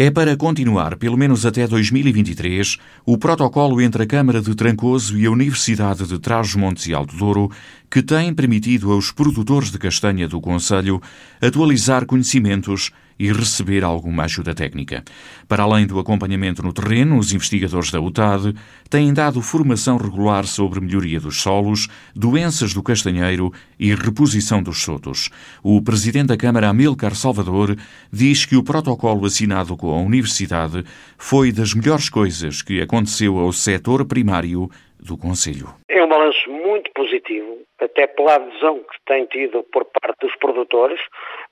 É para continuar, pelo menos até 2023, o protocolo entre a Câmara de Trancoso e a Universidade de Trás-os-Montes e Alto Douro, que tem permitido aos produtores de castanha do Conselho atualizar conhecimentos e receber alguma ajuda técnica. Para além do acompanhamento no terreno, os investigadores da UTAD têm dado formação regular sobre melhoria dos solos, doenças do castanheiro e reposição dos sotos. O presidente da Câmara, Amilcar Salvador, diz que o protocolo assinado com a Universidade foi das melhores coisas que aconteceu ao setor primário do Conselho. É um balanço muito positivo, até pela adesão que tem tido por parte dos produtores.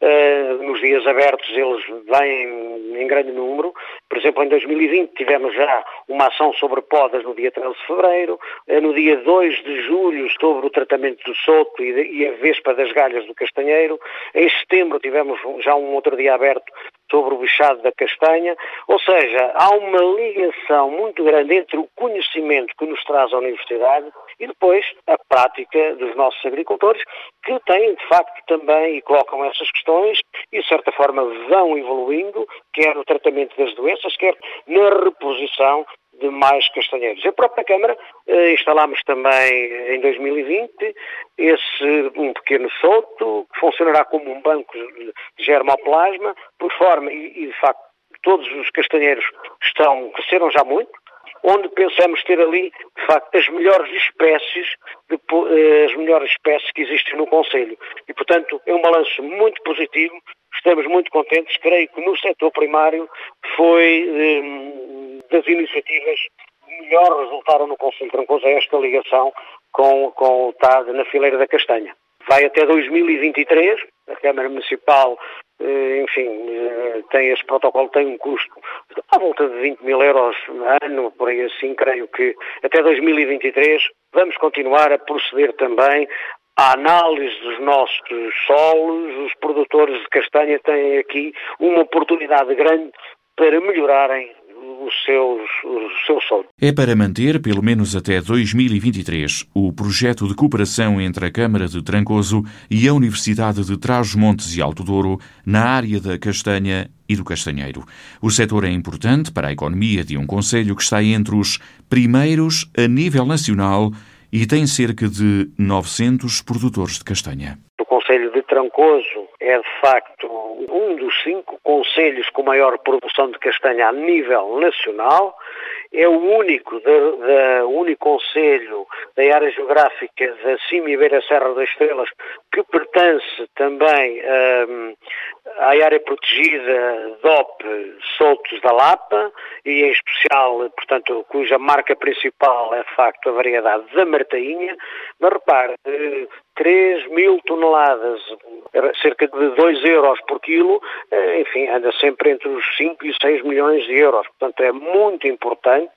Uh, nos dias abertos eles vêm em grande número. Por exemplo, em 2020 tivemos já uma ação sobre podas no dia 13 de fevereiro, uh, no dia 2 de julho sobre o tratamento do soto e, de, e a vespa das galhas do castanheiro. Em setembro tivemos já um outro dia aberto sobre o bichado da castanha, ou seja, há uma ligação muito grande entre o conhecimento que nos traz a universidade e depois a prática dos nossos agricultores, que têm de facto também e colocam essas questões e de certa forma vão evoluindo, quer no tratamento das doenças, quer na reposição de mais castanheiros. A própria Câmara eh, instalámos também em 2020 esse um pequeno solto que funcionará como um banco de germoplasma, por forma, e, e de facto todos os castanheiros estão, cresceram já muito, onde pensamos ter ali, de facto, as melhores espécies, de, eh, as melhores espécies que existem no Conselho. E, portanto, é um balanço muito positivo, estamos muito contentes, creio que no setor primário foi eh, das iniciativas que melhor resultaram no Conselho Trancoso é esta ligação com, com o TAD na fileira da castanha. Vai até 2023, a Câmara Municipal eh, enfim, eh, tem esse protocolo tem um custo à volta de 20 mil euros ano, por aí assim, creio que até 2023 vamos continuar a proceder também à análise dos nossos solos, os produtores de castanha têm aqui uma oportunidade grande para melhorarem os seus, os seus sonhos. É para manter, pelo menos até 2023, o projeto de cooperação entre a Câmara de Trancoso e a Universidade de Trás-os-Montes e Alto Douro na área da castanha e do castanheiro. O setor é importante para a economia de um concelho que está entre os primeiros a nível nacional e tem cerca de 900 produtores de castanha. O Conselho de Trancoso é, de facto, um dos cinco conselhos com maior produção de castanha a nível nacional. É o único, da, da único conselho da área geográfica da Cima e Beira Serra das Estrelas que pertence também um, à área protegida DOP Soltos da Lapa e em especial, portanto, cuja marca principal é de facto a variedade da Martainha. Mas repare, 3 eh, mil toneladas, cerca de 2 euros por quilo, eh, enfim, anda sempre entre os 5 e 6 milhões de euros. Portanto, é muito importante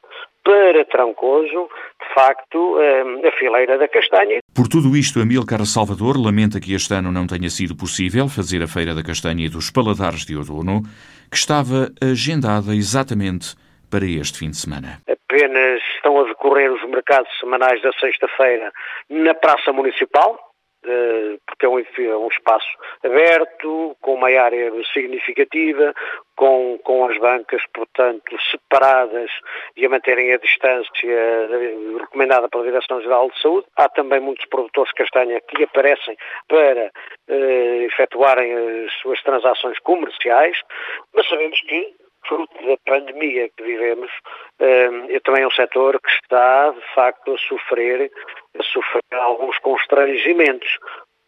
para Trancoso, de facto, eh, a fileira da castanha. Por tudo isto, Amílcar Salvador lamenta que este ano não tenha sido possível fazer a Feira da Castanha e dos Paladares de Outono, que estava agendada exatamente para este fim de semana. Apenas estão a decorrer os mercados semanais da sexta-feira na Praça Municipal, porque é um, é um, espaço aberto, com uma área significativa, com, com as bancas, portanto, separadas e a manterem a distância recomendada pela Direção-Geral de Saúde. Há também muitos produtores de castanha que aparecem para eh, efetuarem as suas transações comerciais, mas sabemos que fruto da pandemia que vivemos, é também um setor que está, de facto, a sofrer, a sofrer alguns constrangimentos,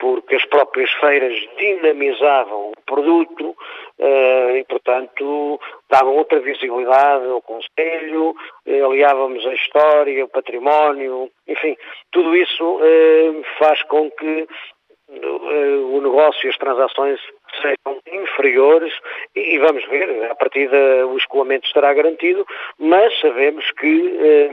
porque as próprias feiras dinamizavam o produto uh, e, portanto, davam outra visibilidade ao Conselho, uh, aliávamos a história, o património, enfim, tudo isso uh, faz com que o negócio e as transações sejam inferiores e, vamos ver, a partir o escoamento estará garantido, mas sabemos que eh,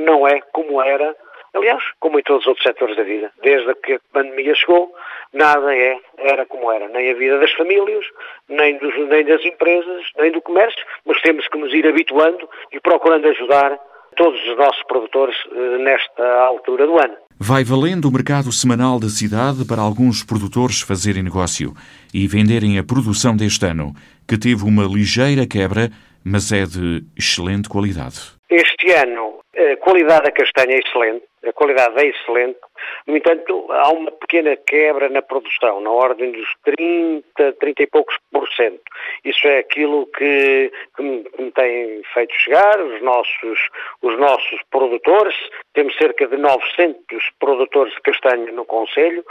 não é como era, aliás, como em todos os outros setores da vida. Desde que a pandemia chegou, nada é, era como era, nem a vida das famílias, nem, dos, nem das empresas, nem do comércio, mas temos que nos ir habituando e procurando ajudar todos os nossos produtores eh, nesta altura do ano. Vai valendo o mercado semanal da cidade para alguns produtores fazerem negócio e venderem a produção deste ano, que teve uma ligeira quebra, mas é de excelente qualidade. Este ano, a qualidade da castanha é excelente, a qualidade é excelente, no entanto, há uma pequena quebra na produção, na ordem dos 30, 30 e poucos por cento. Isso é aquilo que, que, me, que me tem feito chegar, os nossos, os nossos produtores, temos cerca de 900 produtores de castanha no Conselho,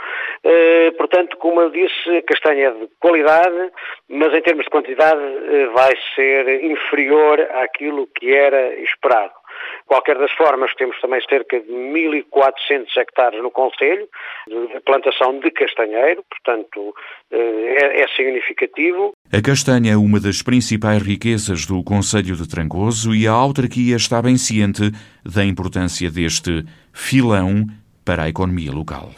eh, portanto, como eu disse, castanha é de qualidade, mas em termos de quantidade eh, vai ser inferior àquilo que era esperado. Qualquer das formas, temos também cerca de 1.400 hectares no Conselho de plantação de castanheiro, portanto eh, é, é significativo. A castanha é uma das principais riquezas do Conselho de Trancoso e a autarquia está bem ciente da importância deste filão para a economia local.